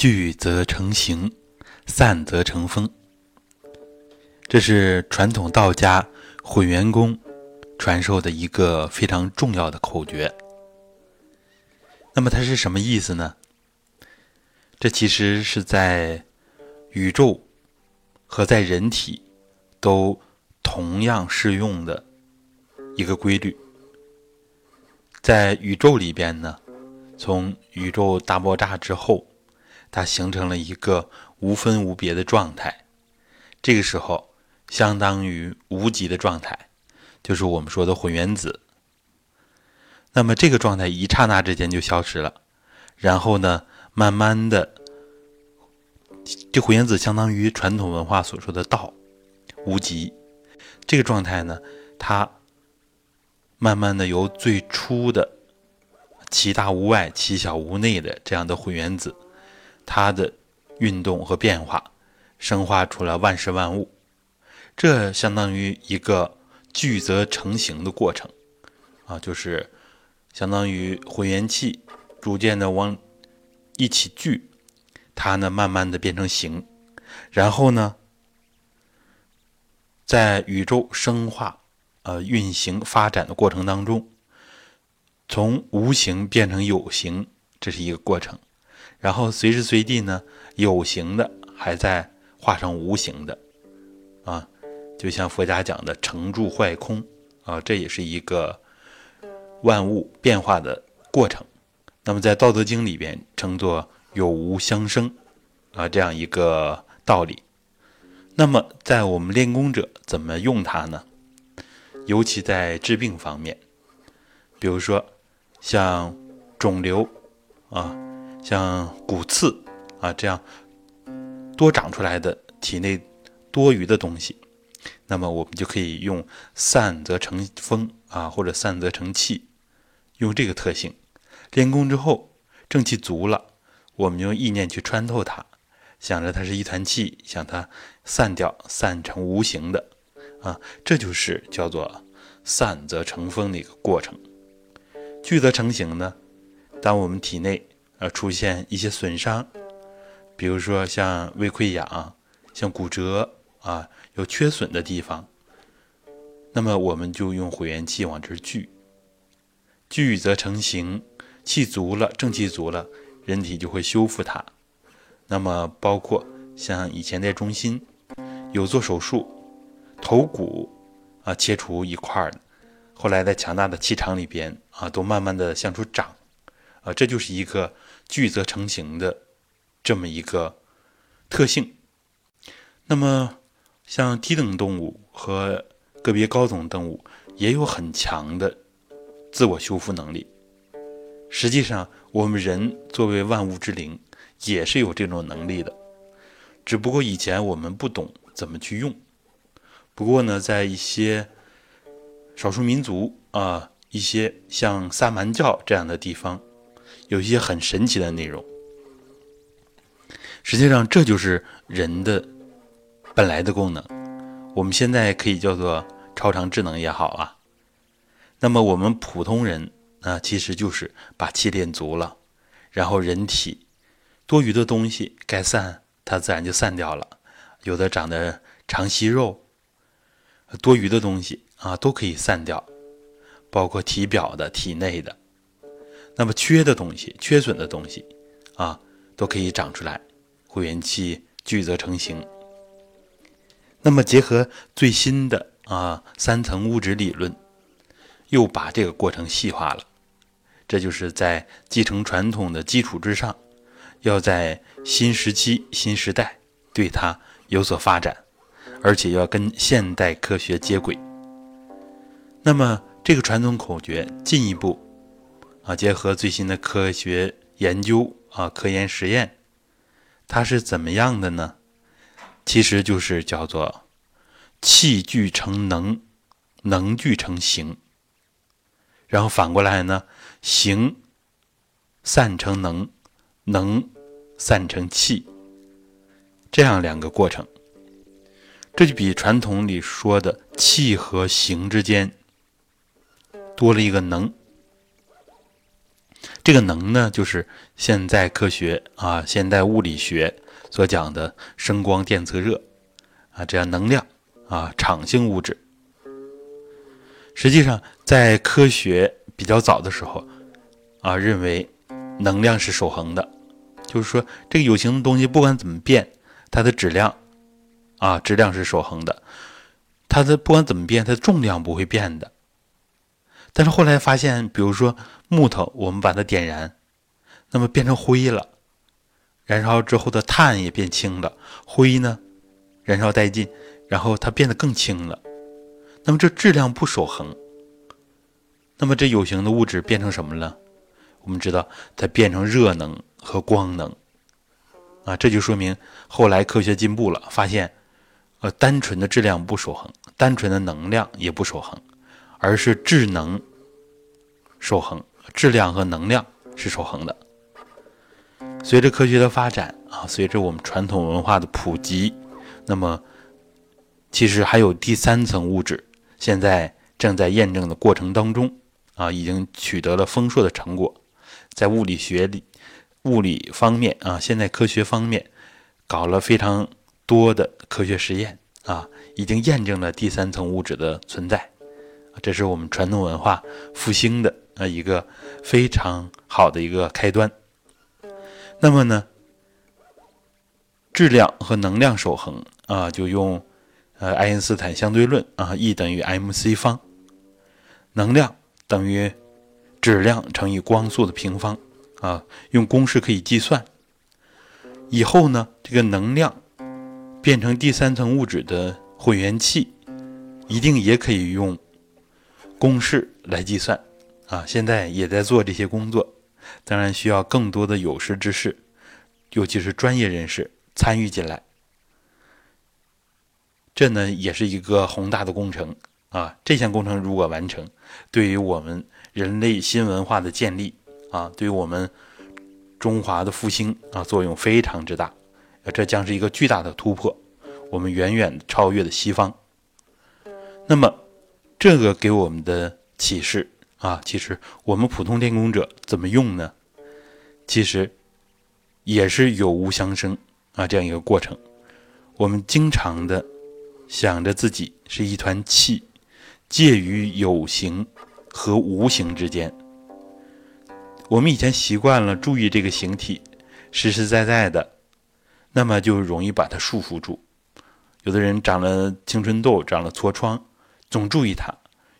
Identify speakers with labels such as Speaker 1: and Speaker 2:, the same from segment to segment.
Speaker 1: 聚则成形，散则成风。这是传统道家混元功传授的一个非常重要的口诀。那么它是什么意思呢？这其实是在宇宙和在人体都同样适用的一个规律。在宇宙里边呢，从宇宙大爆炸之后。它形成了一个无分无别的状态，这个时候相当于无极的状态，就是我们说的混元子。那么这个状态一刹那之间就消失了，然后呢，慢慢的，这混元子相当于传统文化所说的道，无极。这个状态呢，它慢慢的由最初的其大无外，其小无内的这样的混元子。它的运动和变化，生化出了万事万物，这相当于一个聚则成形的过程，啊，就是相当于混元气逐渐的往一起聚，它呢慢慢的变成形，然后呢，在宇宙生化、呃运行发展的过程当中，从无形变成有形，这是一个过程。然后随时随地呢，有形的还在化成无形的，啊，就像佛家讲的成住坏空啊，这也是一个万物变化的过程。那么在《道德经》里边称作有无相生啊，这样一个道理。那么在我们练功者怎么用它呢？尤其在治病方面，比如说像肿瘤啊。像骨刺啊这样多长出来的体内多余的东西，那么我们就可以用散则成风啊，或者散则成气，用这个特性。练功之后正气足了，我们用意念去穿透它，想着它是一团气，想它散掉，散成无形的啊，这就是叫做散则成风的一个过程。聚则成形呢，当我们体内。呃，出现一些损伤，比如说像胃溃疡、像骨折啊，有缺损的地方，那么我们就用混元气往这儿聚，聚则成形，气足了，正气足了，人体就会修复它。那么包括像以前在中心有做手术，头骨啊切除一块儿，后来在强大的气场里边啊，都慢慢的向出长。啊，这就是一个聚则成形的这么一个特性。那么，像低等动物和个别高等动物也有很强的自我修复能力。实际上，我们人作为万物之灵，也是有这种能力的。只不过以前我们不懂怎么去用。不过呢，在一些少数民族啊，一些像萨满教这样的地方。有一些很神奇的内容，实际上这就是人的本来的功能。我们现在可以叫做超常智能也好啊。那么我们普通人啊，其实就是把气练足了，然后人体多余的东西该散，它自然就散掉了。有的长的长息肉，多余的东西啊都可以散掉，包括体表的、体内的。那么缺的东西、缺损的东西，啊，都可以长出来，会元气聚则成形。那么结合最新的啊三层物质理论，又把这个过程细化了。这就是在继承传统的基础之上，要在新时期、新时代对它有所发展，而且要跟现代科学接轨。那么这个传统口诀进一步。啊，结合最新的科学研究啊，科研实验，它是怎么样的呢？其实就是叫做气聚成能，能聚成形，然后反过来呢，形散成能，能散成气，这样两个过程，这就比传统里说的气和形之间多了一个能。这个能呢，就是现代科学啊、现代物理学所讲的声光电测热啊，这样能量啊，场性物质。实际上，在科学比较早的时候啊，认为能量是守恒的，就是说这个有形的东西不管怎么变，它的质量啊，质量是守恒的，它的不管怎么变，它的重量不会变的。但是后来发现，比如说木头，我们把它点燃，那么变成灰了；燃烧之后的碳也变轻了，灰呢，燃烧殆尽，然后它变得更轻了。那么这质量不守恒，那么这有形的物质变成什么了？我们知道它变成热能和光能啊，这就说明后来科学进步了，发现呃，单纯的质量不守恒，单纯的能量也不守恒。而是智能守恒，质量和能量是守恒的。随着科学的发展啊，随着我们传统文化的普及，那么其实还有第三层物质，现在正在验证的过程当中啊，已经取得了丰硕的成果。在物理学里、物理方面啊，现在科学方面搞了非常多的科学实验啊，已经验证了第三层物质的存在。这是我们传统文化复兴的啊一个非常好的一个开端。那么呢，质量和能量守恒啊，就用呃爱因斯坦相对论啊，E 等于 mc 方，能量等于质量乘以光速的平方啊，用公式可以计算。以后呢，这个能量变成第三层物质的混元气，一定也可以用。公式来计算，啊，现在也在做这些工作，当然需要更多的有识之士，尤其是专业人士参与进来。这呢也是一个宏大的工程啊！这项工程如果完成，对于我们人类新文化的建立啊，对于我们中华的复兴啊，作用非常之大。这将是一个巨大的突破，我们远远超越了西方。那么。这个给我们的启示啊，其实我们普通练功者怎么用呢？其实也是有无相生啊，这样一个过程。我们经常的想着自己是一团气，介于有形和无形之间。我们以前习惯了注意这个形体，实实在在的，那么就容易把它束缚住。有的人长了青春痘，长了痤疮。总注意它，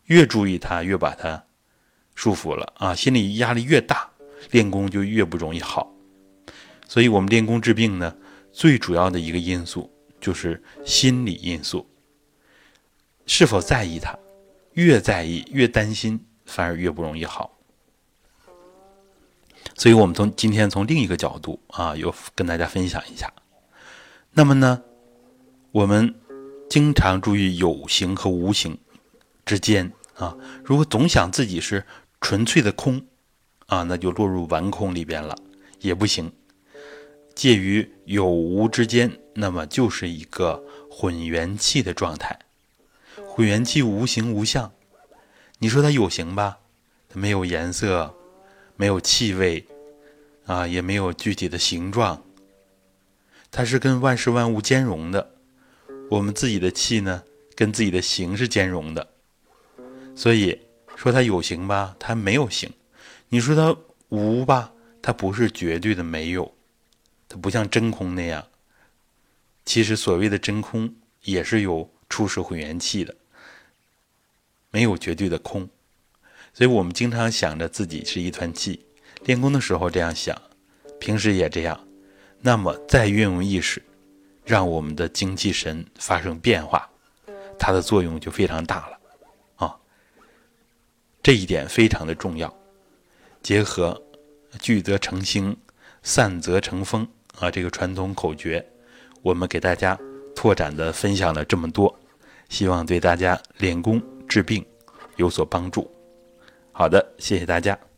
Speaker 1: 越注意它，越把它束缚了啊！心理压力越大，练功就越不容易好。所以，我们练功治病呢，最主要的一个因素就是心理因素。是否在意它？越在意，越担心，反而越不容易好。所以我们从今天从另一个角度啊，又跟大家分享一下。那么呢，我们。经常注意有形和无形之间啊，如果总想自己是纯粹的空啊，那就落入顽空里边了，也不行。介于有无之间，那么就是一个混元气的状态。混元气无形无相，你说它有形吧，它没有颜色，没有气味啊，也没有具体的形状，它是跟万事万物兼容的。我们自己的气呢，跟自己的形是兼容的，所以说它有形吧，它没有形；你说它无吧，它不是绝对的没有，它不像真空那样。其实所谓的真空也是有初始混元气的，没有绝对的空。所以我们经常想着自己是一团气，练功的时候这样想，平时也这样，那么再运用意识。让我们的精气神发生变化，它的作用就非常大了，啊，这一点非常的重要。结合聚则成星，散则成风啊，这个传统口诀，我们给大家拓展的分享了这么多，希望对大家练功治病有所帮助。好的，谢谢大家。